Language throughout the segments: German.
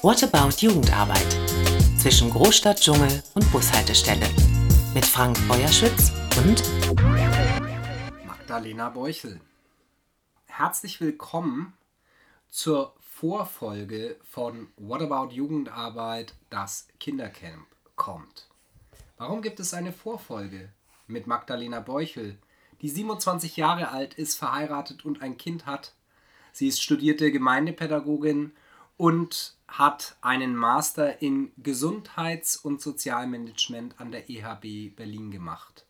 What About Jugendarbeit? Zwischen Großstadt, Dschungel und Bushaltestelle. Mit Frank Feuerschütz und Magdalena Beuchel. Herzlich willkommen zur Vorfolge von What About Jugendarbeit, das Kindercamp kommt. Warum gibt es eine Vorfolge mit Magdalena Beuchel, die 27 Jahre alt ist, verheiratet und ein Kind hat? Sie ist studierte Gemeindepädagogin und hat einen Master in Gesundheits- und Sozialmanagement an der EHB Berlin gemacht.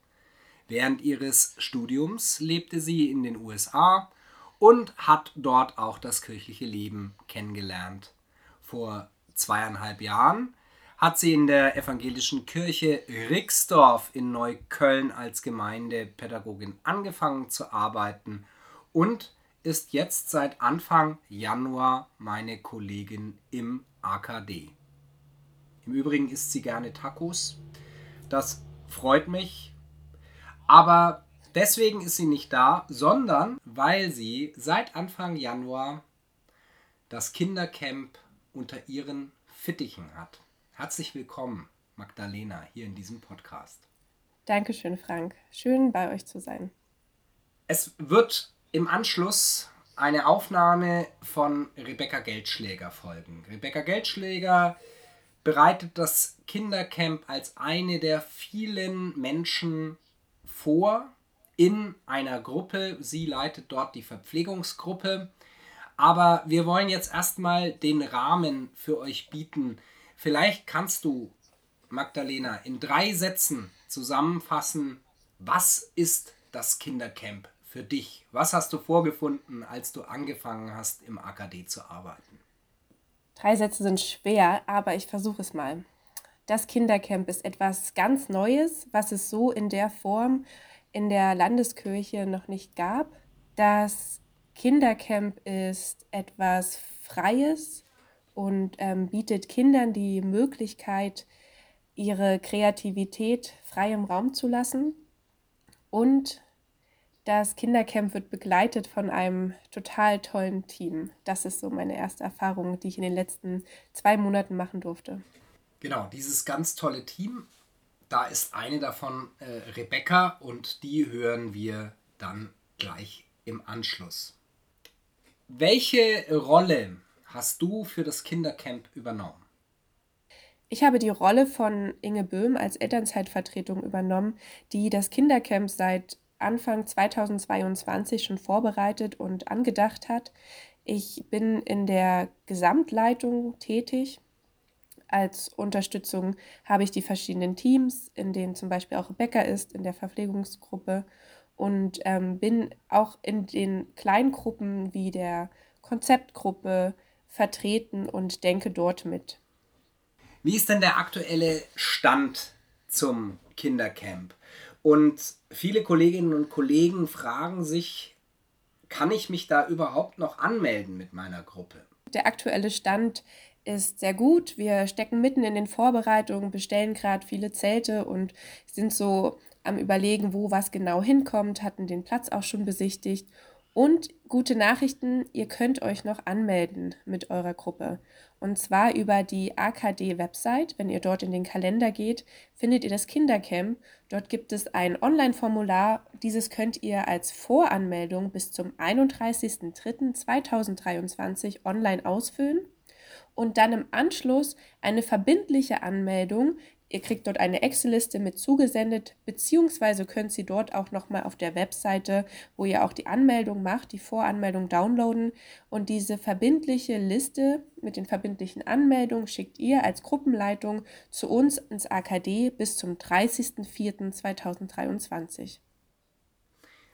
Während ihres Studiums lebte sie in den USA und hat dort auch das kirchliche Leben kennengelernt. Vor zweieinhalb Jahren hat sie in der evangelischen Kirche Rixdorf in Neukölln als Gemeindepädagogin angefangen zu arbeiten und ist jetzt seit Anfang Januar meine Kollegin im AKD. Im Übrigen isst sie gerne Tacos. Das freut mich. Aber deswegen ist sie nicht da, sondern weil sie seit Anfang Januar das Kindercamp unter ihren Fittichen hat. Herzlich willkommen, Magdalena, hier in diesem Podcast. Dankeschön, Frank. Schön bei euch zu sein. Es wird im Anschluss eine Aufnahme von Rebecca Geldschläger folgen. Rebecca Geldschläger bereitet das Kindercamp als eine der vielen Menschen vor in einer Gruppe. Sie leitet dort die Verpflegungsgruppe. Aber wir wollen jetzt erstmal den Rahmen für euch bieten. Vielleicht kannst du, Magdalena, in drei Sätzen zusammenfassen, was ist das Kindercamp für dich? Was hast du vorgefunden, als du angefangen hast, im AKD zu arbeiten? Drei Sätze sind schwer, aber ich versuche es mal. Das Kindercamp ist etwas ganz Neues, was es so in der Form in der Landeskirche noch nicht gab. Das Kindercamp ist etwas Freies und ähm, bietet Kindern die Möglichkeit, ihre Kreativität frei im Raum zu lassen und das Kindercamp wird begleitet von einem total tollen Team. Das ist so meine erste Erfahrung, die ich in den letzten zwei Monaten machen durfte. Genau, dieses ganz tolle Team, da ist eine davon äh, Rebecca und die hören wir dann gleich im Anschluss. Welche Rolle hast du für das Kindercamp übernommen? Ich habe die Rolle von Inge Böhm als Elternzeitvertretung übernommen, die das Kindercamp seit Anfang 2022 schon vorbereitet und angedacht hat. Ich bin in der Gesamtleitung tätig. Als Unterstützung habe ich die verschiedenen Teams, in denen zum Beispiel auch Rebecca ist, in der Verpflegungsgruppe und ähm, bin auch in den Kleingruppen wie der Konzeptgruppe vertreten und denke dort mit. Wie ist denn der aktuelle Stand zum Kindercamp? Und viele Kolleginnen und Kollegen fragen sich, kann ich mich da überhaupt noch anmelden mit meiner Gruppe? Der aktuelle Stand ist sehr gut. Wir stecken mitten in den Vorbereitungen, bestellen gerade viele Zelte und sind so am Überlegen, wo was genau hinkommt, hatten den Platz auch schon besichtigt. Und gute Nachrichten, ihr könnt euch noch anmelden mit eurer Gruppe. Und zwar über die AKD-Website. Wenn ihr dort in den Kalender geht, findet ihr das Kindercamp. Dort gibt es ein Online-Formular. Dieses könnt ihr als Voranmeldung bis zum 31.03.2023 online ausfüllen und dann im Anschluss eine verbindliche Anmeldung Ihr kriegt dort eine Excel-Liste mit zugesendet, beziehungsweise könnt Sie dort auch nochmal auf der Webseite, wo ihr auch die Anmeldung macht, die Voranmeldung downloaden. Und diese verbindliche Liste mit den verbindlichen Anmeldungen schickt ihr als Gruppenleitung zu uns ins AKD bis zum 30.04.2023.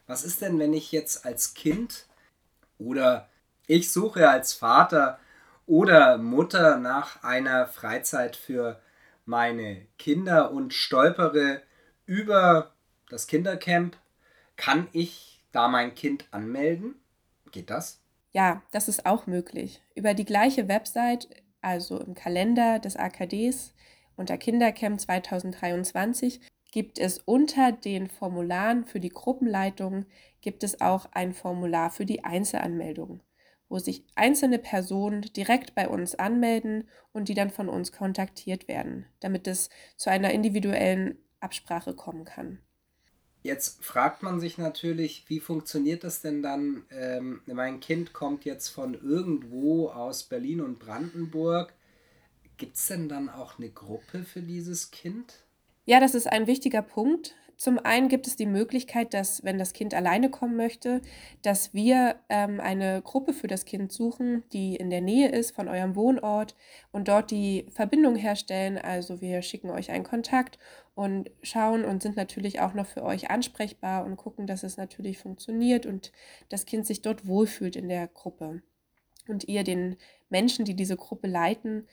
Was ist denn, wenn ich jetzt als Kind oder ich suche als Vater oder Mutter nach einer Freizeit für meine Kinder und stolpere über das Kindercamp, kann ich da mein Kind anmelden? Geht das? Ja, das ist auch möglich. Über die gleiche Website, also im Kalender des AKDs unter Kindercamp 2023, gibt es unter den Formularen für die Gruppenleitung gibt es auch ein Formular für die Einzelanmeldung. Wo sich einzelne Personen direkt bei uns anmelden und die dann von uns kontaktiert werden, damit es zu einer individuellen Absprache kommen kann. Jetzt fragt man sich natürlich, wie funktioniert das denn dann? Ähm, mein Kind kommt jetzt von irgendwo aus Berlin und Brandenburg. Gibt es denn dann auch eine Gruppe für dieses Kind? Ja, das ist ein wichtiger Punkt. Zum einen gibt es die Möglichkeit, dass, wenn das Kind alleine kommen möchte, dass wir ähm, eine Gruppe für das Kind suchen, die in der Nähe ist von eurem Wohnort und dort die Verbindung herstellen. Also wir schicken euch einen Kontakt und schauen und sind natürlich auch noch für euch ansprechbar und gucken, dass es natürlich funktioniert und das Kind sich dort wohlfühlt in der Gruppe. Und ihr den Menschen, die diese Gruppe leiten,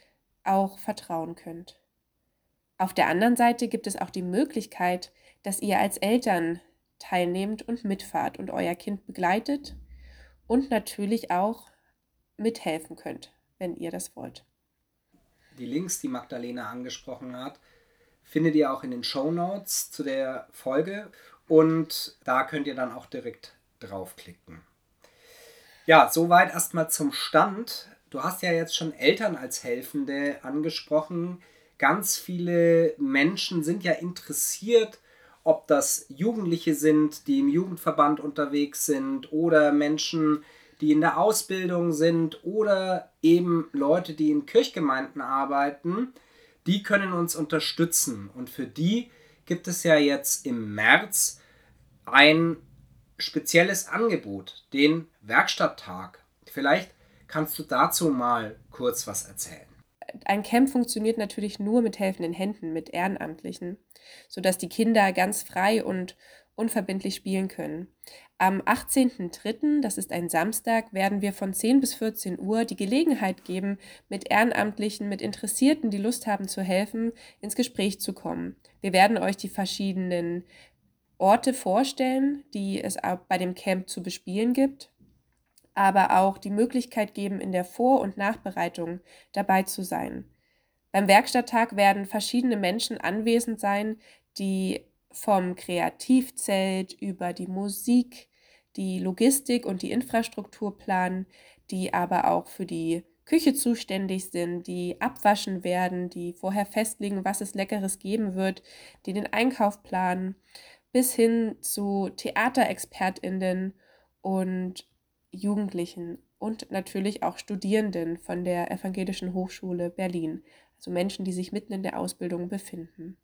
auch vertrauen könnt. Auf der anderen Seite gibt es auch die Möglichkeit, dass ihr als Eltern teilnehmt und mitfahrt und euer Kind begleitet und natürlich auch mithelfen könnt, wenn ihr das wollt. Die Links, die Magdalena angesprochen hat, findet ihr auch in den Show Notes zu der Folge und da könnt ihr dann auch direkt draufklicken. Ja, soweit erstmal zum Stand. Du hast ja jetzt schon Eltern als Helfende angesprochen. Ganz viele Menschen sind ja interessiert ob das Jugendliche sind, die im Jugendverband unterwegs sind oder Menschen, die in der Ausbildung sind oder eben Leute, die in Kirchgemeinden arbeiten, die können uns unterstützen. Und für die gibt es ja jetzt im März ein spezielles Angebot, den Werkstatttag. Vielleicht kannst du dazu mal kurz was erzählen. Ein Camp funktioniert natürlich nur mit helfenden Händen, mit Ehrenamtlichen sodass die Kinder ganz frei und unverbindlich spielen können. Am 18.03., das ist ein Samstag, werden wir von 10 bis 14 Uhr die Gelegenheit geben, mit Ehrenamtlichen, mit Interessierten, die Lust haben zu helfen, ins Gespräch zu kommen. Wir werden euch die verschiedenen Orte vorstellen, die es bei dem Camp zu bespielen gibt, aber auch die Möglichkeit geben, in der Vor- und Nachbereitung dabei zu sein. Beim Werkstatttag werden verschiedene Menschen anwesend sein, die vom Kreativzelt über die Musik, die Logistik und die Infrastruktur planen, die aber auch für die Küche zuständig sind, die abwaschen werden, die vorher festlegen, was es leckeres geben wird, die den Einkauf planen, bis hin zu Theaterexpertinnen und Jugendlichen und natürlich auch Studierenden von der Evangelischen Hochschule Berlin also Menschen, die sich mitten in der Ausbildung befinden.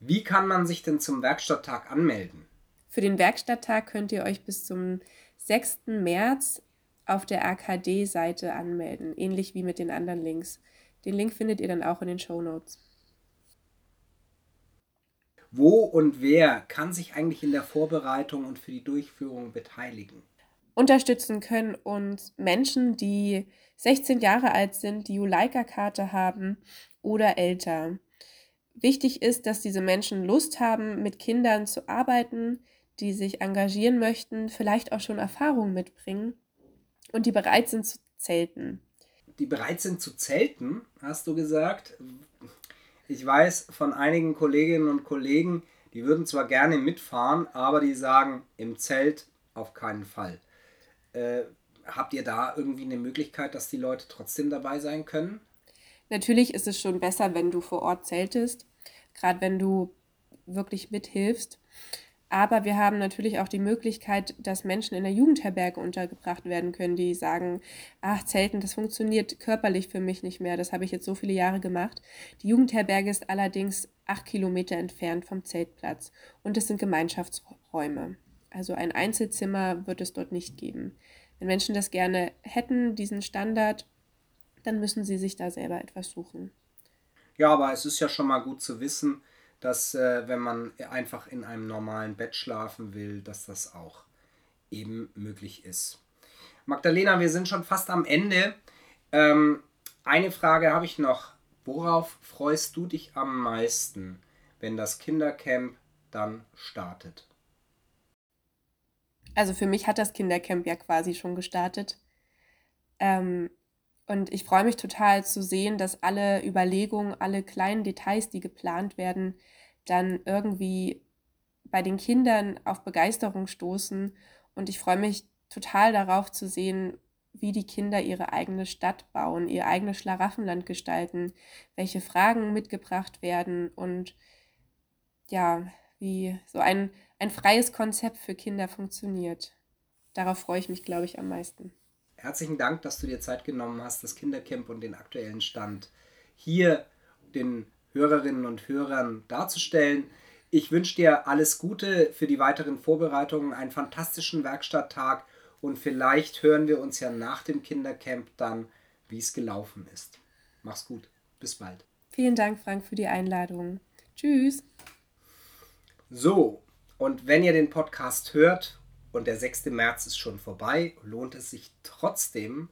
Wie kann man sich denn zum Werkstatttag anmelden? Für den Werkstatttag könnt ihr euch bis zum 6. März auf der AKD-Seite anmelden, ähnlich wie mit den anderen Links. Den Link findet ihr dann auch in den Show Notes. Wo und wer kann sich eigentlich in der Vorbereitung und für die Durchführung beteiligen? Unterstützen können uns Menschen, die 16 Jahre alt sind, die Juleika-Karte haben oder älter. Wichtig ist, dass diese Menschen Lust haben, mit Kindern zu arbeiten, die sich engagieren möchten, vielleicht auch schon Erfahrung mitbringen und die bereit sind zu zelten. Die bereit sind zu zelten, hast du gesagt. Ich weiß von einigen Kolleginnen und Kollegen, die würden zwar gerne mitfahren, aber die sagen im Zelt auf keinen Fall. Äh, habt ihr da irgendwie eine Möglichkeit, dass die Leute trotzdem dabei sein können? Natürlich ist es schon besser, wenn du vor Ort zeltest, gerade wenn du wirklich mithilfst. Aber wir haben natürlich auch die Möglichkeit, dass Menschen in der Jugendherberge untergebracht werden können, die sagen, ach, Zelten, das funktioniert körperlich für mich nicht mehr. Das habe ich jetzt so viele Jahre gemacht. Die Jugendherberge ist allerdings acht Kilometer entfernt vom Zeltplatz und es sind Gemeinschaftsräume. Also ein Einzelzimmer wird es dort nicht geben. Wenn Menschen das gerne hätten, diesen Standard, dann müssen sie sich da selber etwas suchen. Ja, aber es ist ja schon mal gut zu wissen, dass äh, wenn man einfach in einem normalen Bett schlafen will, dass das auch eben möglich ist. Magdalena, wir sind schon fast am Ende. Ähm, eine Frage habe ich noch. Worauf freust du dich am meisten, wenn das Kindercamp dann startet? Also für mich hat das Kindercamp ja quasi schon gestartet. Ähm, und ich freue mich total zu sehen, dass alle Überlegungen, alle kleinen Details, die geplant werden, dann irgendwie bei den Kindern auf Begeisterung stoßen. Und ich freue mich total darauf zu sehen, wie die Kinder ihre eigene Stadt bauen, ihr eigenes Schlaraffenland gestalten, welche Fragen mitgebracht werden und ja, wie so ein, ein freies Konzept für Kinder funktioniert. Darauf freue ich mich, glaube ich, am meisten. Herzlichen Dank, dass du dir Zeit genommen hast, das Kindercamp und den aktuellen Stand hier den Hörerinnen und Hörern darzustellen. Ich wünsche dir alles Gute für die weiteren Vorbereitungen, einen fantastischen Werkstatttag und vielleicht hören wir uns ja nach dem Kindercamp dann, wie es gelaufen ist. Mach's gut. Bis bald. Vielen Dank, Frank, für die Einladung. Tschüss. So, und wenn ihr den Podcast hört und der 6. März ist schon vorbei, lohnt es sich trotzdem,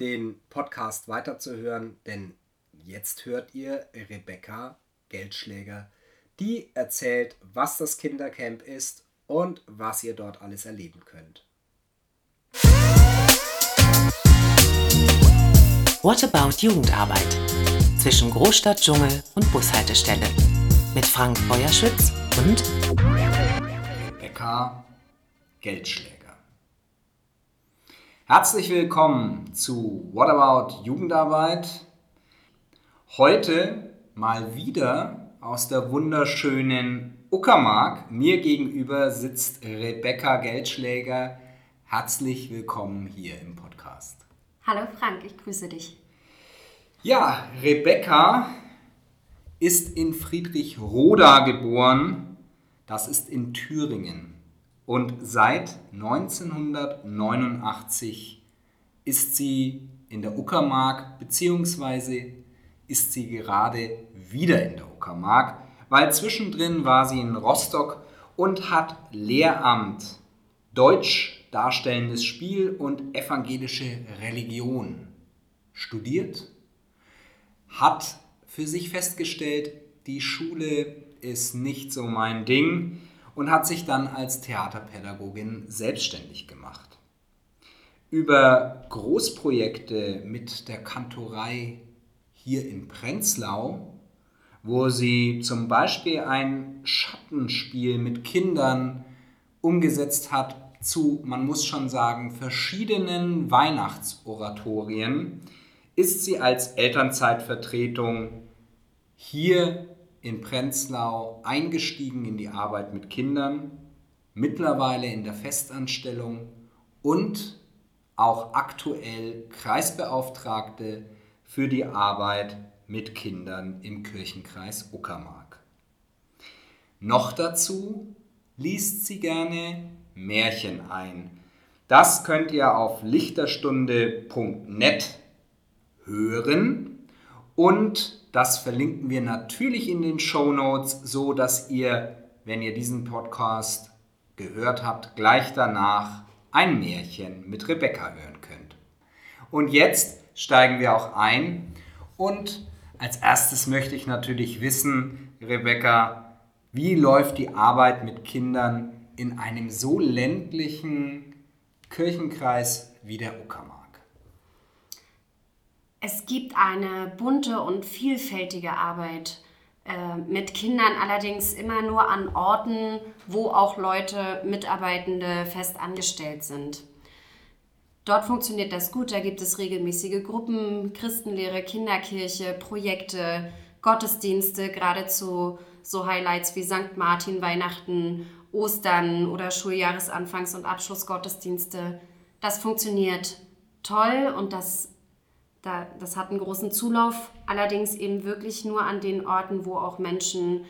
den Podcast weiterzuhören, denn jetzt hört ihr Rebecca Geldschläger, die erzählt, was das Kindercamp ist und was ihr dort alles erleben könnt. What About Jugendarbeit? Zwischen Großstadt, Dschungel und Bushaltestelle. Mit Frank Feuerschütz und Rebecca Geldschläger. Herzlich willkommen zu What About Jugendarbeit. Heute mal wieder aus der wunderschönen Uckermark. Mir gegenüber sitzt Rebecca Geldschläger. Herzlich willkommen hier im Podcast. Hallo Frank, ich grüße dich. Ja, Rebecca ist in Friedrichroda geboren. Das ist in Thüringen. Und seit 1989 ist sie in der Uckermark, beziehungsweise ist sie gerade wieder in der Uckermark, weil zwischendrin war sie in Rostock und hat Lehramt Deutsch darstellendes Spiel und evangelische Religion studiert, hat für sich festgestellt, die Schule ist nicht so mein Ding und hat sich dann als Theaterpädagogin selbstständig gemacht. Über Großprojekte mit der Kantorei hier in Prenzlau, wo sie zum Beispiel ein Schattenspiel mit Kindern umgesetzt hat, zu, man muss schon sagen, verschiedenen Weihnachtsoratorien ist sie als Elternzeitvertretung hier in Prenzlau eingestiegen in die Arbeit mit Kindern, mittlerweile in der Festanstellung und auch aktuell Kreisbeauftragte für die Arbeit mit Kindern im Kirchenkreis Uckermark. Noch dazu liest sie gerne Märchen ein. Das könnt ihr auf lichterstunde.net hören und das verlinken wir natürlich in den Show Notes, so dass ihr, wenn ihr diesen Podcast gehört habt, gleich danach ein Märchen mit Rebecca hören könnt. Und jetzt steigen wir auch ein und als erstes möchte ich natürlich wissen, Rebecca, wie läuft die Arbeit mit Kindern in einem so ländlichen Kirchenkreis wie der Uckermark? Es gibt eine bunte und vielfältige Arbeit äh, mit Kindern, allerdings immer nur an Orten, wo auch Leute, Mitarbeitende fest angestellt sind. Dort funktioniert das gut, da gibt es regelmäßige Gruppen, Christenlehre, Kinderkirche, Projekte, Gottesdienste, geradezu so Highlights wie St. Martin, Weihnachten Ostern oder Schuljahresanfangs- und Abschlussgottesdienste. Das funktioniert toll und das, da, das hat einen großen Zulauf, allerdings eben wirklich nur an den Orten, wo auch Menschen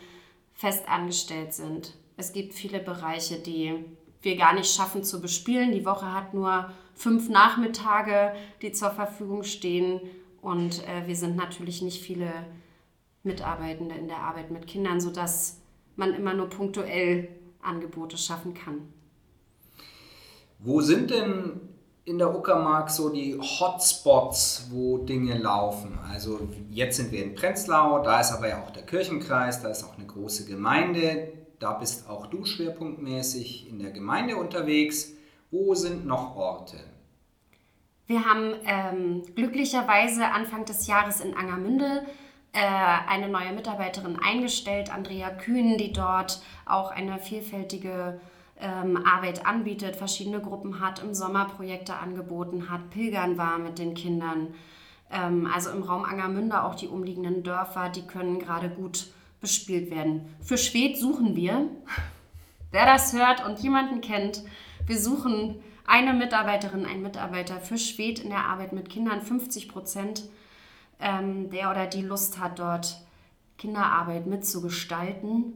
fest angestellt sind. Es gibt viele Bereiche, die wir gar nicht schaffen zu bespielen. Die Woche hat nur fünf Nachmittage, die zur Verfügung stehen und äh, wir sind natürlich nicht viele Mitarbeitende in der Arbeit mit Kindern, sodass man immer nur punktuell Angebote schaffen kann. Wo sind denn in der Uckermark so die Hotspots, wo Dinge laufen? Also jetzt sind wir in Prenzlau, da ist aber ja auch der Kirchenkreis, da ist auch eine große Gemeinde, da bist auch du schwerpunktmäßig in der Gemeinde unterwegs. Wo sind noch Orte? Wir haben ähm, glücklicherweise Anfang des Jahres in Angermünde äh, eine neue Mitarbeiterin eingestellt, Andrea Kühn, die dort auch eine vielfältige ähm, Arbeit anbietet, verschiedene Gruppen hat, im Sommer Projekte angeboten hat, Pilgern war mit den Kindern. Ähm, also im Raum Angermünde auch die umliegenden Dörfer, die können gerade gut bespielt werden. Für Schwed suchen wir, wer das hört und jemanden kennt, wir suchen eine Mitarbeiterin, einen Mitarbeiter für Schwed in der Arbeit mit Kindern, 50 Prozent, ähm, der oder die Lust hat, dort Kinderarbeit mitzugestalten.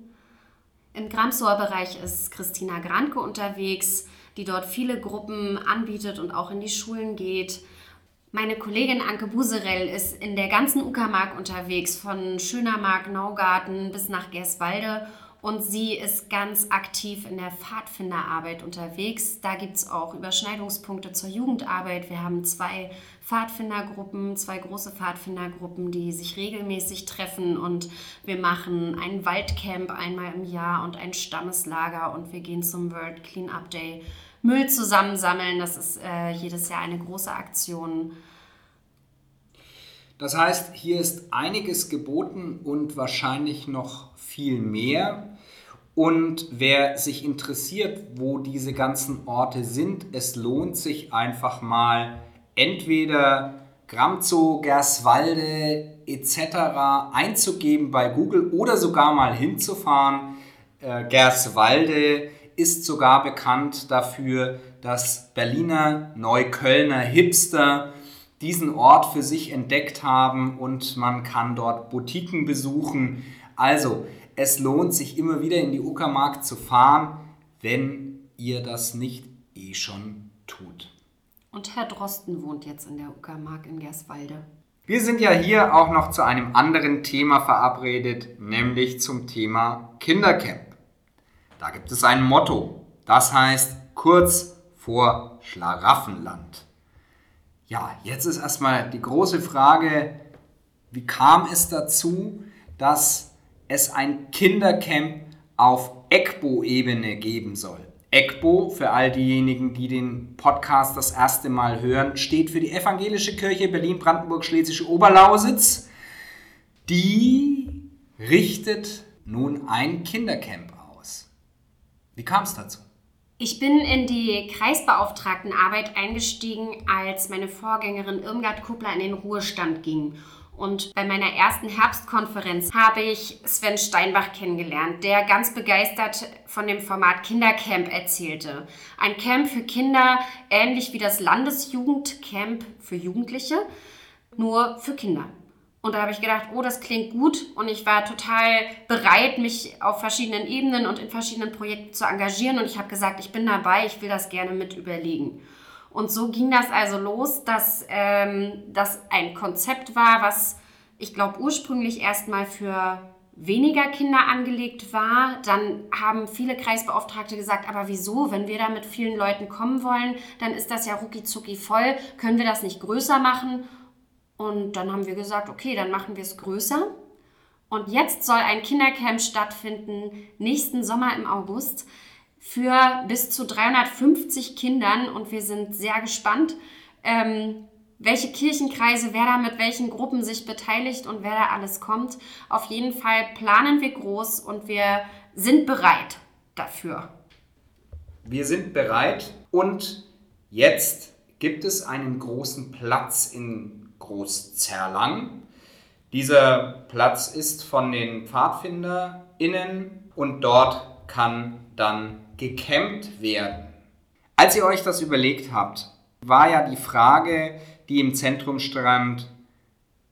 Im Gramsower Bereich ist Christina Granke unterwegs, die dort viele Gruppen anbietet und auch in die Schulen geht. Meine Kollegin Anke Buserell ist in der ganzen Uckermark unterwegs, von Schönermark, Naugarten bis nach Gerswalde. Und sie ist ganz aktiv in der Pfadfinderarbeit unterwegs. Da gibt es auch Überschneidungspunkte zur Jugendarbeit. Wir haben zwei Pfadfindergruppen, zwei große Pfadfindergruppen, die sich regelmäßig treffen und wir machen ein Waldcamp einmal im Jahr und ein Stammeslager und wir gehen zum World Cleanup Day Müll zusammensammeln. Das ist äh, jedes Jahr eine große Aktion. Das heißt, hier ist einiges geboten und wahrscheinlich noch viel mehr. Und wer sich interessiert, wo diese ganzen Orte sind, es lohnt sich einfach mal entweder Gramzow, Gerswalde etc. einzugeben bei Google oder sogar mal hinzufahren. Äh, Gerswalde ist sogar bekannt dafür, dass Berliner Neuköllner Hipster diesen Ort für sich entdeckt haben und man kann dort Boutiquen besuchen. Also, es lohnt sich immer wieder in die Uckermark zu fahren, wenn ihr das nicht eh schon tut. Und Herr Drosten wohnt jetzt in der Uckermark in Gerswalde. Wir sind ja hier auch noch zu einem anderen Thema verabredet, nämlich zum Thema Kindercamp. Da gibt es ein Motto, das heißt kurz vor Schlaraffenland. Ja, jetzt ist erstmal die große Frage, wie kam es dazu, dass es ein Kindercamp auf ECBO-Ebene geben soll? ECBO, für all diejenigen, die den Podcast das erste Mal hören, steht für die Evangelische Kirche Berlin-Brandenburg-Schlesische Oberlausitz. Die richtet nun ein Kindercamp aus. Wie kam es dazu? Ich bin in die Kreisbeauftragtenarbeit eingestiegen, als meine Vorgängerin Irmgard Kubler in den Ruhestand ging. Und bei meiner ersten Herbstkonferenz habe ich Sven Steinbach kennengelernt, der ganz begeistert von dem Format Kindercamp erzählte. Ein Camp für Kinder, ähnlich wie das Landesjugendcamp für Jugendliche, nur für Kinder. Und da habe ich gedacht, oh, das klingt gut. Und ich war total bereit, mich auf verschiedenen Ebenen und in verschiedenen Projekten zu engagieren. Und ich habe gesagt, ich bin dabei, ich will das gerne mit überlegen. Und so ging das also los, dass ähm, das ein Konzept war, was ich glaube ursprünglich erstmal für weniger Kinder angelegt war. Dann haben viele Kreisbeauftragte gesagt, aber wieso, wenn wir da mit vielen Leuten kommen wollen, dann ist das ja rucki voll. Können wir das nicht größer machen? Und dann haben wir gesagt, okay, dann machen wir es größer. Und jetzt soll ein Kindercamp stattfinden, nächsten Sommer im August, für bis zu 350 Kindern. Und wir sind sehr gespannt, ähm, welche Kirchenkreise, wer da mit welchen Gruppen sich beteiligt und wer da alles kommt. Auf jeden Fall planen wir groß und wir sind bereit dafür. Wir sind bereit und jetzt gibt es einen großen Platz in Großzerlang. Dieser Platz ist von den PfadfinderInnen und dort kann dann gecampt werden. Als ihr euch das überlegt habt, war ja die Frage, die im Zentrum stand,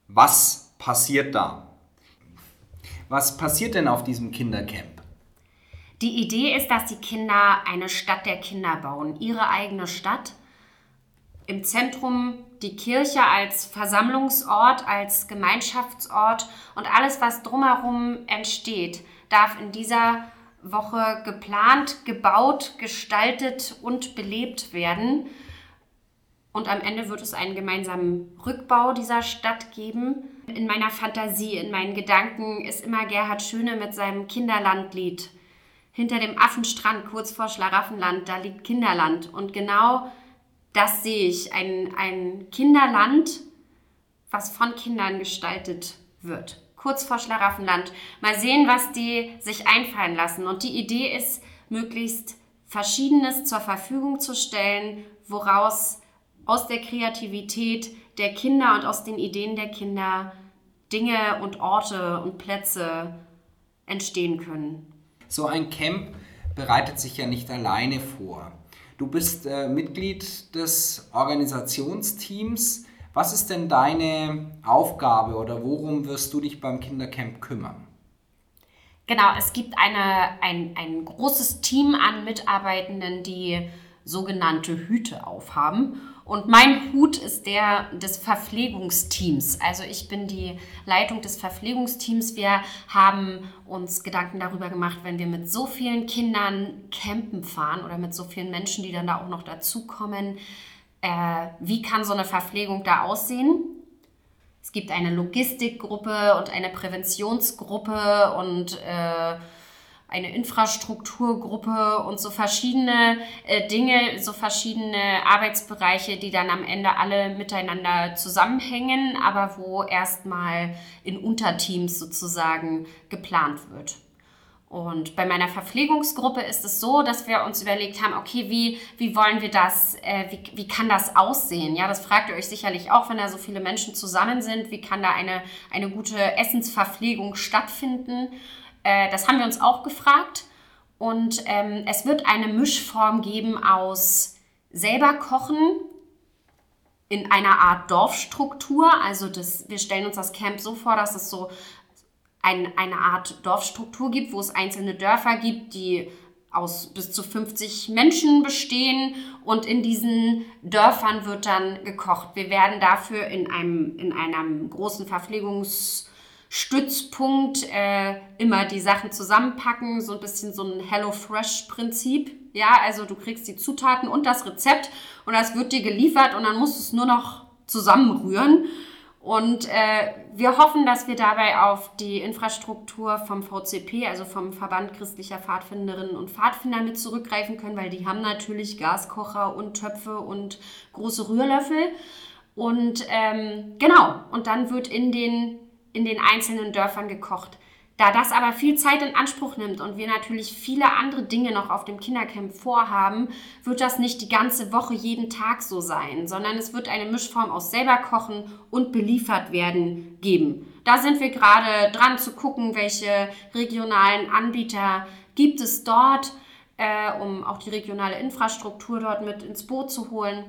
was passiert da? Was passiert denn auf diesem Kindercamp? Die Idee ist, dass die Kinder eine Stadt der Kinder bauen, ihre eigene Stadt. Im Zentrum die Kirche als Versammlungsort, als Gemeinschaftsort und alles, was drumherum entsteht, darf in dieser Woche geplant, gebaut, gestaltet und belebt werden. Und am Ende wird es einen gemeinsamen Rückbau dieser Stadt geben. In meiner Fantasie, in meinen Gedanken ist immer Gerhard Schöne mit seinem Kinderlandlied. Hinter dem Affenstrand, kurz vor Schlaraffenland, da liegt Kinderland. Und genau das sehe ich. Ein, ein Kinderland, was von Kindern gestaltet wird. Kurz vor Schlaraffenland. Mal sehen, was die sich einfallen lassen. Und die Idee ist, möglichst Verschiedenes zur Verfügung zu stellen, woraus aus der Kreativität der Kinder und aus den Ideen der Kinder Dinge und Orte und Plätze entstehen können. So ein Camp bereitet sich ja nicht alleine vor. Du bist äh, Mitglied des Organisationsteams. Was ist denn deine Aufgabe oder worum wirst du dich beim Kindercamp kümmern? Genau, es gibt eine, ein, ein großes Team an Mitarbeitenden, die sogenannte Hüte aufhaben. Und mein Hut ist der des Verpflegungsteams. Also ich bin die Leitung des Verpflegungsteams. Wir haben uns Gedanken darüber gemacht, wenn wir mit so vielen Kindern campen fahren oder mit so vielen Menschen, die dann da auch noch dazukommen, äh, wie kann so eine Verpflegung da aussehen? Es gibt eine Logistikgruppe und eine Präventionsgruppe und äh, eine Infrastrukturgruppe und so verschiedene äh, Dinge, so verschiedene Arbeitsbereiche, die dann am Ende alle miteinander zusammenhängen, aber wo erstmal in Unterteams sozusagen geplant wird. Und bei meiner Verpflegungsgruppe ist es so, dass wir uns überlegt haben, okay, wie, wie wollen wir das, äh, wie, wie kann das aussehen? Ja, das fragt ihr euch sicherlich auch, wenn da so viele Menschen zusammen sind, wie kann da eine, eine gute Essensverpflegung stattfinden? Äh, das haben wir uns auch gefragt. Und ähm, es wird eine Mischform geben aus selber kochen in einer Art Dorfstruktur. Also das, wir stellen uns das Camp so vor, dass es so ein, eine Art Dorfstruktur gibt, wo es einzelne Dörfer gibt, die aus bis zu 50 Menschen bestehen und in diesen Dörfern wird dann gekocht. Wir werden dafür in einem, in einem großen Verpflegungs- Stützpunkt äh, immer die Sachen zusammenpacken, so ein bisschen so ein Hello Fresh Prinzip. Ja, also du kriegst die Zutaten und das Rezept und das wird dir geliefert und dann musst du es nur noch zusammenrühren. Und äh, wir hoffen, dass wir dabei auf die Infrastruktur vom VCP, also vom Verband christlicher Pfadfinderinnen und Pfadfinder mit zurückgreifen können, weil die haben natürlich Gaskocher und Töpfe und große Rührlöffel. Und ähm, genau, und dann wird in den in den einzelnen Dörfern gekocht. Da das aber viel Zeit in Anspruch nimmt und wir natürlich viele andere Dinge noch auf dem Kindercamp vorhaben, wird das nicht die ganze Woche jeden Tag so sein, sondern es wird eine Mischform aus selber kochen und beliefert werden geben. Da sind wir gerade dran zu gucken, welche regionalen Anbieter gibt es dort, äh, um auch die regionale Infrastruktur dort mit ins Boot zu holen.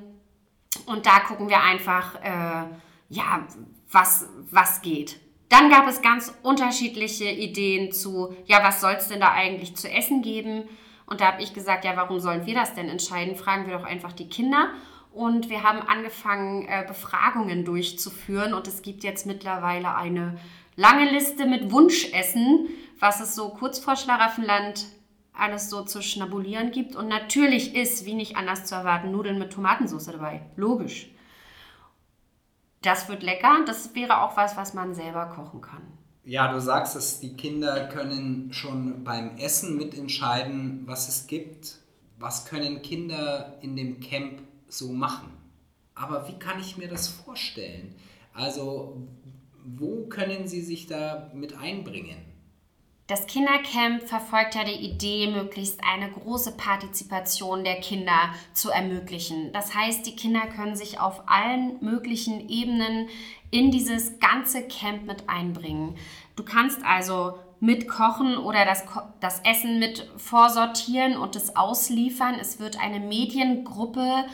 Und da gucken wir einfach, äh, ja, was, was geht. Dann gab es ganz unterschiedliche Ideen zu, ja, was soll es denn da eigentlich zu essen geben? Und da habe ich gesagt, ja, warum sollen wir das denn entscheiden? Fragen wir doch einfach die Kinder. Und wir haben angefangen, äh, Befragungen durchzuführen. Und es gibt jetzt mittlerweile eine lange Liste mit Wunschessen, was es so kurz vor Schlaraffenland alles so zu schnabulieren gibt. Und natürlich ist, wie nicht anders zu erwarten, Nudeln mit Tomatensauce dabei. Logisch. Das wird lecker. Das wäre auch was, was man selber kochen kann. Ja, du sagst es, die Kinder können schon beim Essen mitentscheiden, was es gibt. Was können Kinder in dem Camp so machen? Aber wie kann ich mir das vorstellen? Also, wo können sie sich da mit einbringen? Das Kindercamp verfolgt ja die Idee, möglichst eine große Partizipation der Kinder zu ermöglichen. Das heißt, die Kinder können sich auf allen möglichen Ebenen in dieses ganze Camp mit einbringen. Du kannst also mitkochen oder das, das Essen mit vorsortieren und es ausliefern. Es wird eine Mediengruppe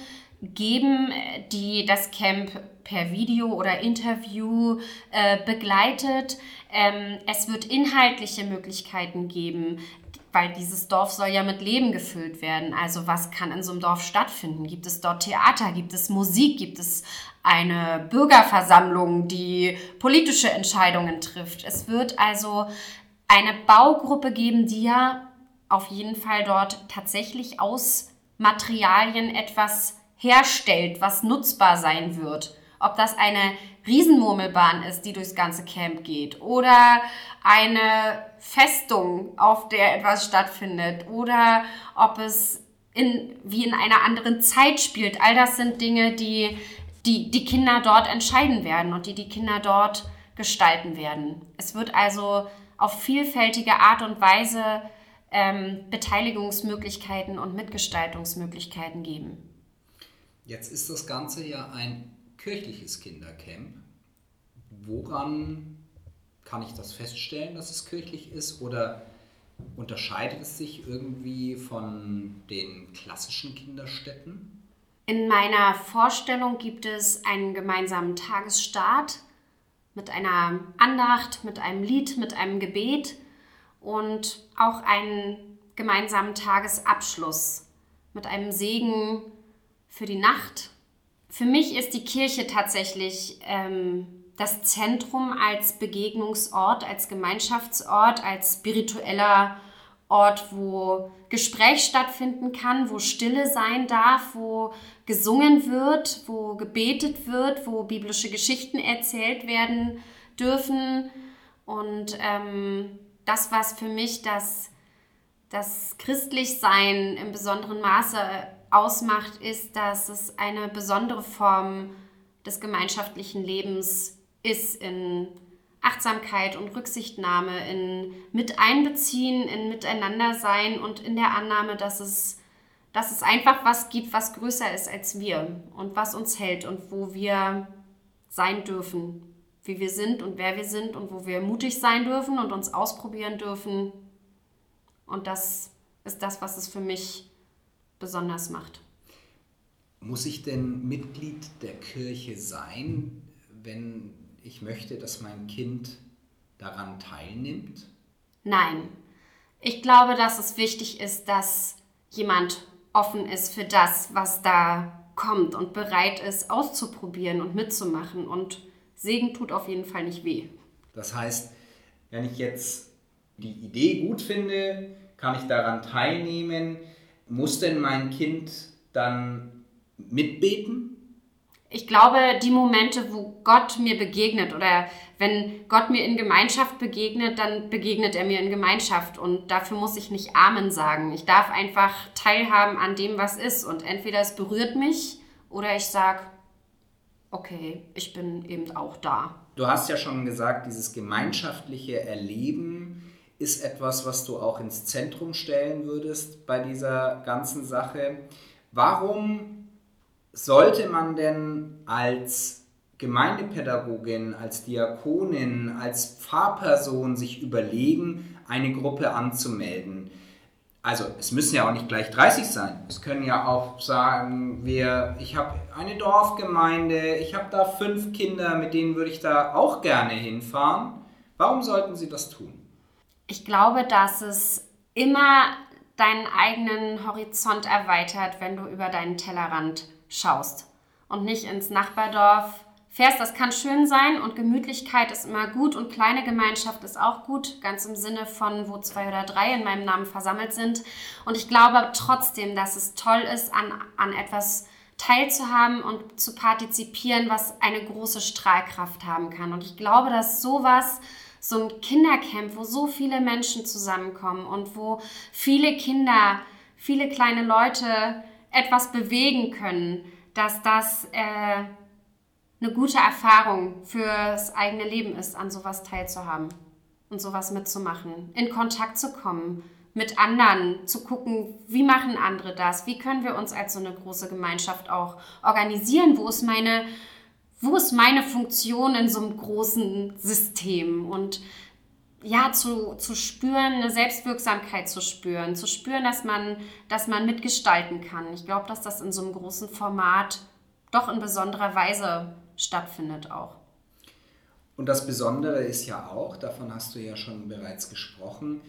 geben, die das Camp per Video oder Interview äh, begleitet. Ähm, es wird inhaltliche Möglichkeiten geben, weil dieses Dorf soll ja mit Leben gefüllt werden. Also was kann in so einem Dorf stattfinden? Gibt es dort Theater? Gibt es Musik? Gibt es eine Bürgerversammlung, die politische Entscheidungen trifft? Es wird also eine Baugruppe geben, die ja auf jeden Fall dort tatsächlich aus Materialien etwas herstellt, was nutzbar sein wird. Ob das eine Riesenmurmelbahn ist, die durchs ganze Camp geht oder eine Festung, auf der etwas stattfindet oder ob es in, wie in einer anderen Zeit spielt. All das sind Dinge, die, die die Kinder dort entscheiden werden und die die Kinder dort gestalten werden. Es wird also auf vielfältige Art und Weise ähm, Beteiligungsmöglichkeiten und Mitgestaltungsmöglichkeiten geben. Jetzt ist das Ganze ja ein kirchliches Kindercamp. Woran kann ich das feststellen, dass es kirchlich ist? Oder unterscheidet es sich irgendwie von den klassischen Kinderstätten? In meiner Vorstellung gibt es einen gemeinsamen Tagesstart mit einer Andacht, mit einem Lied, mit einem Gebet und auch einen gemeinsamen Tagesabschluss mit einem Segen für die Nacht. Für mich ist die Kirche tatsächlich ähm, das Zentrum als Begegnungsort, als Gemeinschaftsort, als spiritueller Ort, wo Gespräch stattfinden kann, wo Stille sein darf, wo gesungen wird, wo gebetet wird, wo biblische Geschichten erzählt werden dürfen. Und ähm, das, was für mich das, das Christlichsein im besonderen Maße ausmacht, ist, dass es eine besondere Form des gemeinschaftlichen Lebens ist in Achtsamkeit und Rücksichtnahme, in Miteinbeziehen, in Miteinandersein und in der Annahme, dass es, dass es einfach was gibt, was größer ist als wir und was uns hält und wo wir sein dürfen wie wir sind und wer wir sind und wo wir mutig sein dürfen und uns ausprobieren dürfen. Und das ist das, was es für mich besonders macht. Muss ich denn Mitglied der Kirche sein, wenn ich möchte, dass mein Kind daran teilnimmt? Nein. Ich glaube, dass es wichtig ist, dass jemand offen ist für das, was da kommt und bereit ist, auszuprobieren und mitzumachen und Segen tut auf jeden Fall nicht weh. Das heißt, wenn ich jetzt die Idee gut finde, kann ich daran teilnehmen. Muss denn mein Kind dann mitbeten? Ich glaube, die Momente, wo Gott mir begegnet oder wenn Gott mir in Gemeinschaft begegnet, dann begegnet er mir in Gemeinschaft und dafür muss ich nicht Amen sagen. Ich darf einfach teilhaben an dem, was ist und entweder es berührt mich oder ich sage, okay, ich bin eben auch da. Du hast ja schon gesagt, dieses gemeinschaftliche Erleben ist etwas, was du auch ins Zentrum stellen würdest bei dieser ganzen Sache. Warum sollte man denn als Gemeindepädagogin, als Diakonin, als Pfarrperson sich überlegen, eine Gruppe anzumelden? also es müssen ja auch nicht gleich 30 sein. Es können ja auch sagen, wir, ich habe eine Dorfgemeinde, ich habe da fünf Kinder, mit denen würde ich da auch gerne hinfahren. Warum sollten sie das tun? Ich glaube, dass es immer deinen eigenen Horizont erweitert, wenn du über deinen Tellerrand schaust und nicht ins Nachbardorf fährst, das kann schön sein und Gemütlichkeit ist immer gut und kleine Gemeinschaft ist auch gut, ganz im Sinne von, wo zwei oder drei in meinem Namen versammelt sind. Und ich glaube trotzdem, dass es toll ist, an, an etwas teilzuhaben und zu partizipieren, was eine große Strahlkraft haben kann. Und ich glaube, dass sowas, so ein Kindercamp, wo so viele Menschen zusammenkommen und wo viele Kinder, viele kleine Leute etwas bewegen können, dass das äh, eine gute Erfahrung fürs eigene Leben ist, an sowas teilzuhaben und sowas mitzumachen, in Kontakt zu kommen mit anderen, zu gucken, wie machen andere das, wie können wir uns als so eine große Gemeinschaft auch organisieren, wo ist meine, wo ist meine Funktion in so einem großen System und ja, zu, zu spüren, eine Selbstwirksamkeit zu spüren, zu spüren, dass man, dass man mitgestalten kann. Ich glaube, dass das in so einem großen Format doch in besonderer Weise stattfindet auch. Und das Besondere ist ja auch, davon hast du ja schon bereits gesprochen,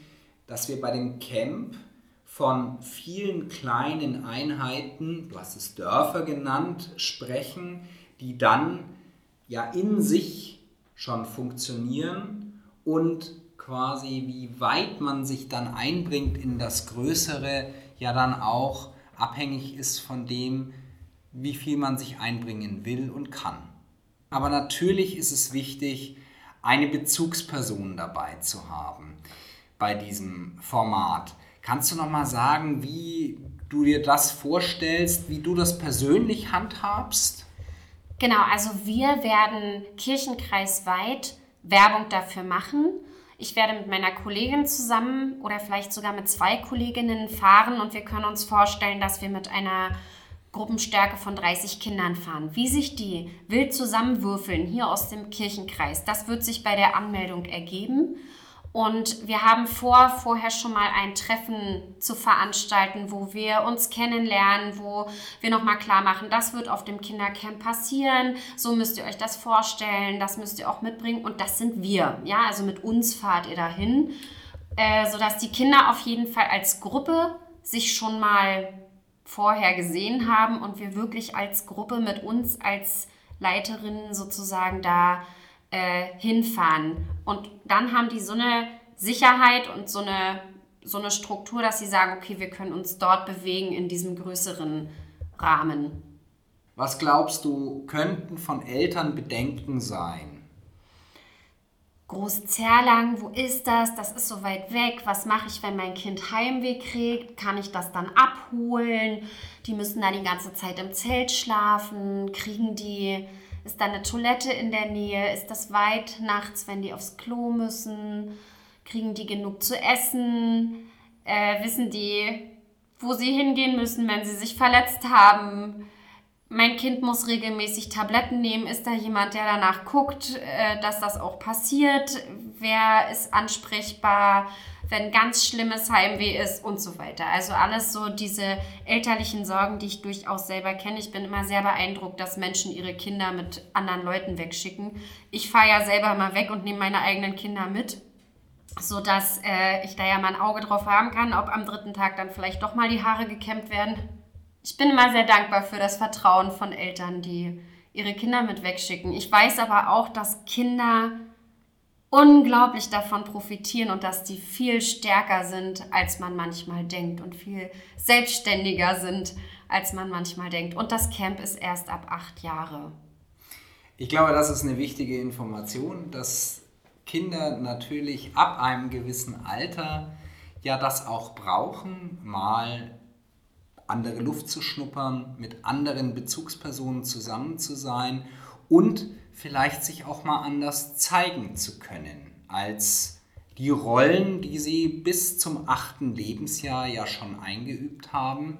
dass wir bei dem Camp von vielen kleinen Einheiten, du hast es Dörfer genannt, sprechen, die dann ja in sich schon funktionieren und quasi wie weit man sich dann einbringt in das Größere, ja dann auch abhängig ist von dem, wie viel man sich einbringen will und kann. Aber natürlich ist es wichtig, eine Bezugsperson dabei zu haben bei diesem Format. Kannst du noch mal sagen, wie du dir das vorstellst, wie du das persönlich handhabst? Genau, also wir werden kirchenkreisweit Werbung dafür machen. Ich werde mit meiner Kollegin zusammen oder vielleicht sogar mit zwei Kolleginnen fahren und wir können uns vorstellen, dass wir mit einer Gruppenstärke von 30 Kindern fahren. Wie sich die wild zusammenwürfeln hier aus dem Kirchenkreis, das wird sich bei der Anmeldung ergeben. Und wir haben vor, vorher schon mal ein Treffen zu veranstalten, wo wir uns kennenlernen, wo wir nochmal klar machen, das wird auf dem Kindercamp passieren, so müsst ihr euch das vorstellen, das müsst ihr auch mitbringen und das sind wir. Ja, also mit uns fahrt ihr dahin, äh, sodass die Kinder auf jeden Fall als Gruppe sich schon mal vorher gesehen haben und wir wirklich als Gruppe mit uns als Leiterinnen sozusagen da äh, hinfahren. Und dann haben die so eine Sicherheit und so eine, so eine Struktur, dass sie sagen, okay, wir können uns dort bewegen in diesem größeren Rahmen. Was glaubst du, könnten von Eltern Bedenken sein? Großzerlang, wo ist das? Das ist so weit weg. Was mache ich, wenn mein Kind Heimweh kriegt? Kann ich das dann abholen? Die müssen da die ganze Zeit im Zelt schlafen. Kriegen die ist da eine Toilette in der Nähe? Ist das weit nachts, wenn die aufs Klo müssen? Kriegen die genug zu essen? Äh, wissen die, wo sie hingehen müssen, wenn sie sich verletzt haben? Mein Kind muss regelmäßig Tabletten nehmen. Ist da jemand, der danach guckt, äh, dass das auch passiert? Wer ist ansprechbar? Wenn ganz schlimmes Heimweh ist und so weiter. Also alles so diese elterlichen Sorgen, die ich durchaus selber kenne. Ich bin immer sehr beeindruckt, dass Menschen ihre Kinder mit anderen Leuten wegschicken. Ich fahre ja selber mal weg und nehme meine eigenen Kinder mit, sodass äh, ich da ja mal ein Auge drauf haben kann, ob am dritten Tag dann vielleicht doch mal die Haare gekämmt werden. Ich bin immer sehr dankbar für das Vertrauen von Eltern, die ihre Kinder mit wegschicken. Ich weiß aber auch, dass Kinder unglaublich davon profitieren und dass die viel stärker sind, als man manchmal denkt und viel selbstständiger sind, als man manchmal denkt. Und das Camp ist erst ab acht Jahre. Ich glaube, das ist eine wichtige Information, dass Kinder natürlich ab einem gewissen Alter ja das auch brauchen, mal andere Luft zu schnuppern, mit anderen Bezugspersonen zusammen zu sein und vielleicht sich auch mal anders zeigen zu können, als die Rollen, die sie bis zum achten Lebensjahr ja schon eingeübt haben.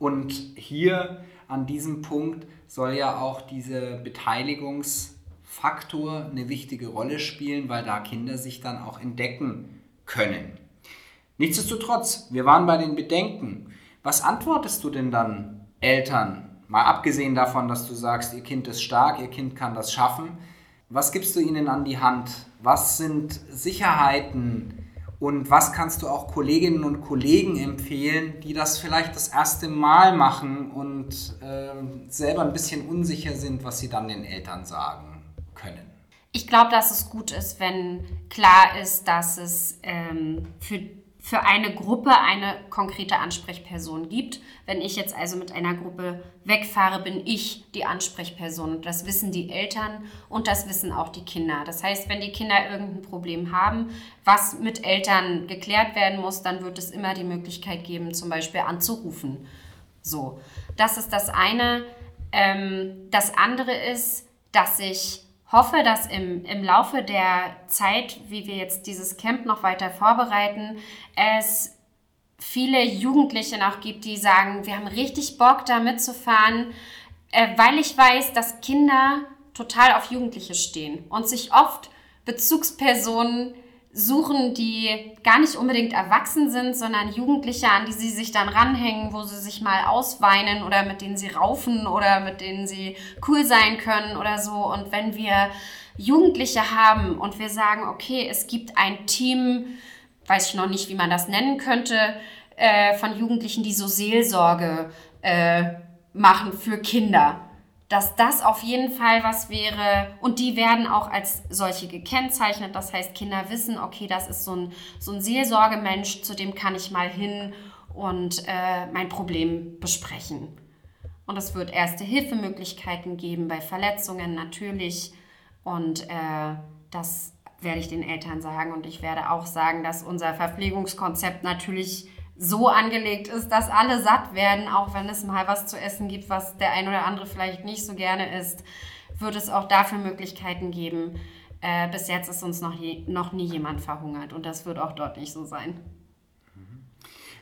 Und hier an diesem Punkt soll ja auch dieser Beteiligungsfaktor eine wichtige Rolle spielen, weil da Kinder sich dann auch entdecken können. Nichtsdestotrotz, wir waren bei den Bedenken. Was antwortest du denn dann Eltern, Mal abgesehen davon, dass du sagst, ihr Kind ist stark, ihr Kind kann das schaffen. Was gibst du ihnen an die Hand? Was sind Sicherheiten und was kannst du auch Kolleginnen und Kollegen empfehlen, die das vielleicht das erste Mal machen und äh, selber ein bisschen unsicher sind, was sie dann den Eltern sagen können? Ich glaube, dass es gut ist, wenn klar ist, dass es ähm, für für eine Gruppe eine konkrete Ansprechperson gibt. Wenn ich jetzt also mit einer Gruppe wegfahre, bin ich die Ansprechperson. Das wissen die Eltern und das wissen auch die Kinder. Das heißt, wenn die Kinder irgendein Problem haben, was mit Eltern geklärt werden muss, dann wird es immer die Möglichkeit geben, zum Beispiel anzurufen. So, das ist das eine. Ähm, das andere ist, dass ich hoffe, dass im, im Laufe der Zeit, wie wir jetzt dieses Camp noch weiter vorbereiten, es viele Jugendliche noch gibt, die sagen, wir haben richtig Bock, da mitzufahren, äh, weil ich weiß, dass Kinder total auf Jugendliche stehen und sich oft Bezugspersonen suchen, die gar nicht unbedingt erwachsen sind, sondern Jugendliche, an die sie sich dann ranhängen, wo sie sich mal ausweinen oder mit denen sie raufen oder mit denen sie cool sein können oder so. Und wenn wir Jugendliche haben und wir sagen, okay, es gibt ein Team, weiß ich noch nicht, wie man das nennen könnte, äh, von Jugendlichen, die so Seelsorge äh, machen für Kinder dass das auf jeden Fall was wäre. Und die werden auch als solche gekennzeichnet. Das heißt, Kinder wissen, okay, das ist so ein, so ein Seelsorgemensch, zu dem kann ich mal hin und äh, mein Problem besprechen. Und es wird erste Hilfemöglichkeiten geben bei Verletzungen natürlich. Und äh, das werde ich den Eltern sagen. Und ich werde auch sagen, dass unser Verpflegungskonzept natürlich so angelegt ist, dass alle satt werden, auch wenn es mal was zu essen gibt, was der ein oder andere vielleicht nicht so gerne isst, wird es auch dafür Möglichkeiten geben. Äh, bis jetzt ist uns noch, je, noch nie jemand verhungert und das wird auch dort nicht so sein.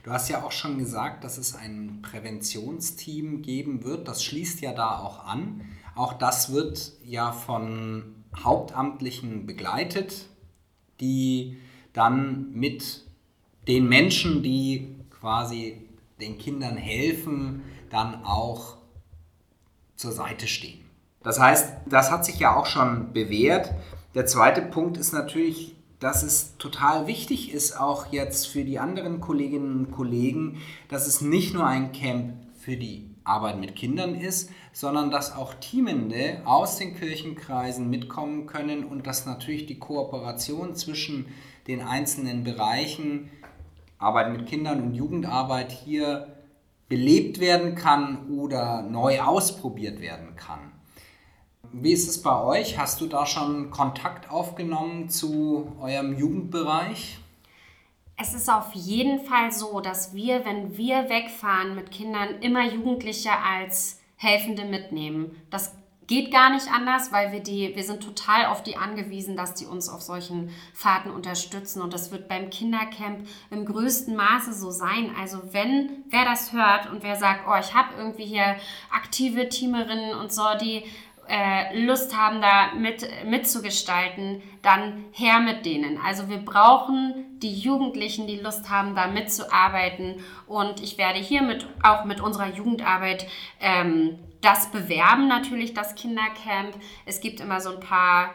Du hast ja auch schon gesagt, dass es ein Präventionsteam geben wird. Das schließt ja da auch an. Auch das wird ja von Hauptamtlichen begleitet, die dann mit den Menschen, die quasi den Kindern helfen, dann auch zur Seite stehen. Das heißt, das hat sich ja auch schon bewährt. Der zweite Punkt ist natürlich, dass es total wichtig ist, auch jetzt für die anderen Kolleginnen und Kollegen, dass es nicht nur ein Camp für die Arbeit mit Kindern ist, sondern dass auch Teamende aus den Kirchenkreisen mitkommen können und dass natürlich die Kooperation zwischen den einzelnen Bereichen Arbeit mit Kindern und Jugendarbeit hier belebt werden kann oder neu ausprobiert werden kann. Wie ist es bei euch? Hast du da schon Kontakt aufgenommen zu eurem Jugendbereich? Es ist auf jeden Fall so, dass wir, wenn wir wegfahren mit Kindern, immer Jugendliche als Helfende mitnehmen. Das geht gar nicht anders, weil wir die, wir sind total auf die angewiesen, dass die uns auf solchen Fahrten unterstützen. Und das wird beim Kindercamp im größten Maße so sein. Also wenn wer das hört und wer sagt, oh, ich habe irgendwie hier aktive Teamerinnen und so, die äh, Lust haben, da mit, mitzugestalten, dann her mit denen. Also wir brauchen die Jugendlichen, die Lust haben, da mitzuarbeiten. Und ich werde hiermit auch mit unserer Jugendarbeit ähm, das bewerben natürlich, das Kindercamp. Es gibt immer so ein paar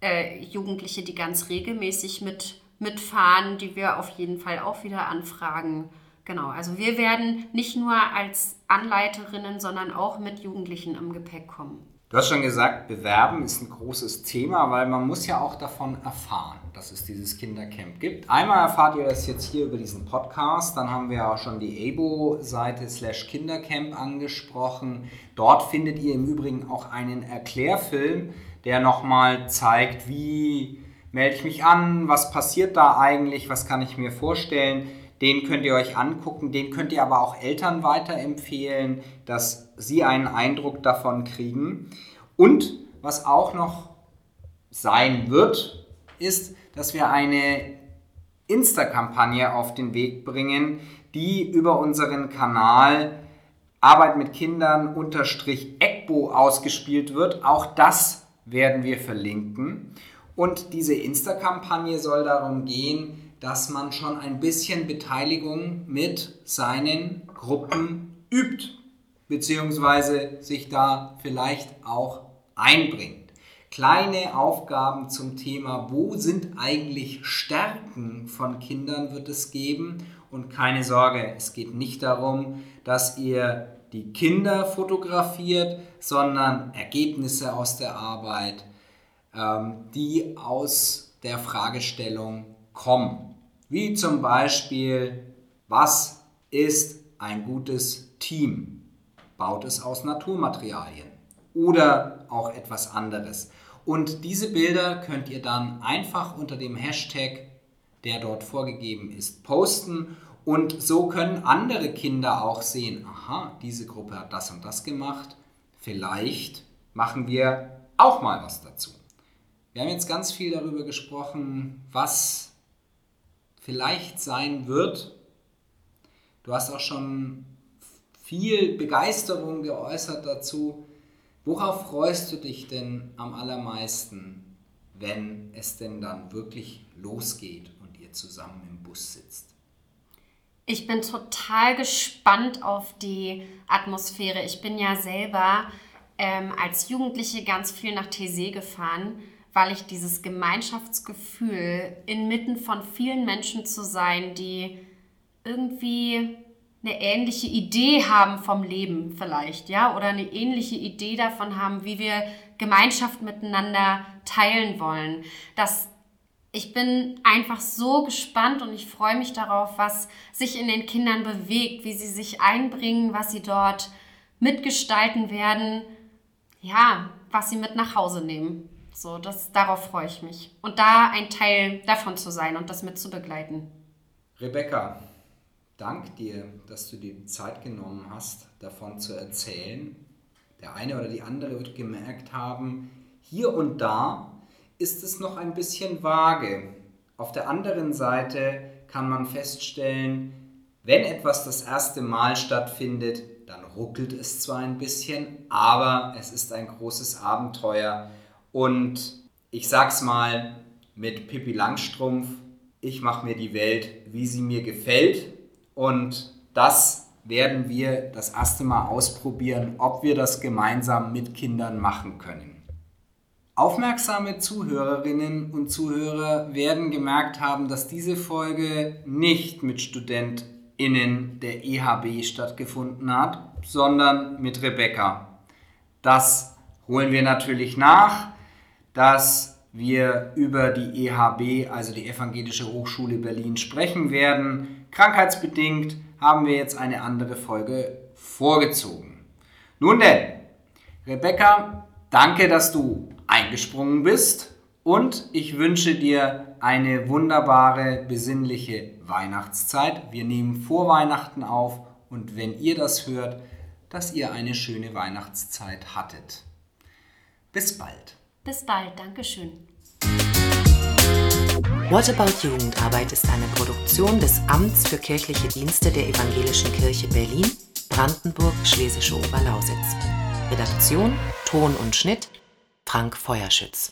äh, Jugendliche, die ganz regelmäßig mit, mitfahren, die wir auf jeden Fall auch wieder anfragen. Genau, also wir werden nicht nur als Anleiterinnen, sondern auch mit Jugendlichen im Gepäck kommen. Du hast schon gesagt, Bewerben ist ein großes Thema, weil man muss ja auch davon erfahren, dass es dieses Kindercamp gibt. Einmal erfahrt ihr das jetzt hier über diesen Podcast, dann haben wir auch schon die EBO-Seite slash Kindercamp angesprochen. Dort findet ihr im Übrigen auch einen Erklärfilm, der nochmal zeigt, wie melde ich mich an, was passiert da eigentlich, was kann ich mir vorstellen. Den könnt ihr euch angucken, den könnt ihr aber auch Eltern weiterempfehlen, dass sie einen Eindruck davon kriegen. Und was auch noch sein wird, ist, dass wir eine Insta-Kampagne auf den Weg bringen, die über unseren Kanal Arbeit mit Kindern unterstrich ECBO ausgespielt wird. Auch das werden wir verlinken. Und diese Insta-Kampagne soll darum gehen, dass man schon ein bisschen Beteiligung mit seinen Gruppen übt, beziehungsweise sich da vielleicht auch einbringt. Kleine Aufgaben zum Thema, wo sind eigentlich Stärken von Kindern wird es geben. Und keine Sorge, es geht nicht darum, dass ihr die Kinder fotografiert, sondern Ergebnisse aus der Arbeit, ähm, die aus der Fragestellung kommen. Wie zum Beispiel, was ist ein gutes Team? Baut es aus Naturmaterialien oder auch etwas anderes. Und diese Bilder könnt ihr dann einfach unter dem Hashtag, der dort vorgegeben ist, posten. Und so können andere Kinder auch sehen, aha, diese Gruppe hat das und das gemacht. Vielleicht machen wir auch mal was dazu. Wir haben jetzt ganz viel darüber gesprochen, was vielleicht sein wird. Du hast auch schon viel Begeisterung geäußert dazu. Worauf freust du dich denn am allermeisten, wenn es denn dann wirklich losgeht und ihr zusammen im Bus sitzt? Ich bin total gespannt auf die Atmosphäre. Ich bin ja selber ähm, als Jugendliche ganz viel nach Tese gefahren weil ich dieses Gemeinschaftsgefühl inmitten von vielen Menschen zu sein, die irgendwie eine ähnliche Idee haben vom Leben vielleicht, ja, oder eine ähnliche Idee davon haben, wie wir Gemeinschaft miteinander teilen wollen. Das ich bin einfach so gespannt und ich freue mich darauf, was sich in den Kindern bewegt, wie sie sich einbringen, was sie dort mitgestalten werden, ja, was sie mit nach Hause nehmen. So, das, darauf freue ich mich. Und da ein Teil davon zu sein und das mit zu begleiten. Rebecca, dank dir, dass du dir die Zeit genommen hast, davon zu erzählen. Der eine oder die andere wird gemerkt haben, hier und da ist es noch ein bisschen vage. Auf der anderen Seite kann man feststellen, wenn etwas das erste Mal stattfindet, dann ruckelt es zwar ein bisschen, aber es ist ein großes Abenteuer. Und ich sag's mal mit Pippi Langstrumpf, ich mache mir die Welt, wie sie mir gefällt. Und das werden wir das erste Mal ausprobieren, ob wir das gemeinsam mit Kindern machen können. Aufmerksame Zuhörerinnen und Zuhörer werden gemerkt haben, dass diese Folge nicht mit StudentInnen der EHB stattgefunden hat, sondern mit Rebecca. Das holen wir natürlich nach, dass wir über die EHB, also die Evangelische Hochschule Berlin, sprechen werden. Krankheitsbedingt haben wir jetzt eine andere Folge vorgezogen. Nun denn, Rebecca, danke, dass du eingesprungen bist und ich wünsche dir eine wunderbare, besinnliche Weihnachtszeit. Wir nehmen vor Weihnachten auf und wenn ihr das hört, dass ihr eine schöne Weihnachtszeit hattet. Bis bald. Bis bald, Dankeschön. What About Jugendarbeit ist eine Produktion des Amts für kirchliche Dienste der Evangelischen Kirche Berlin, Brandenburg, Schlesische Oberlausitz. Redaktion, Ton und Schnitt Frank Feuerschütz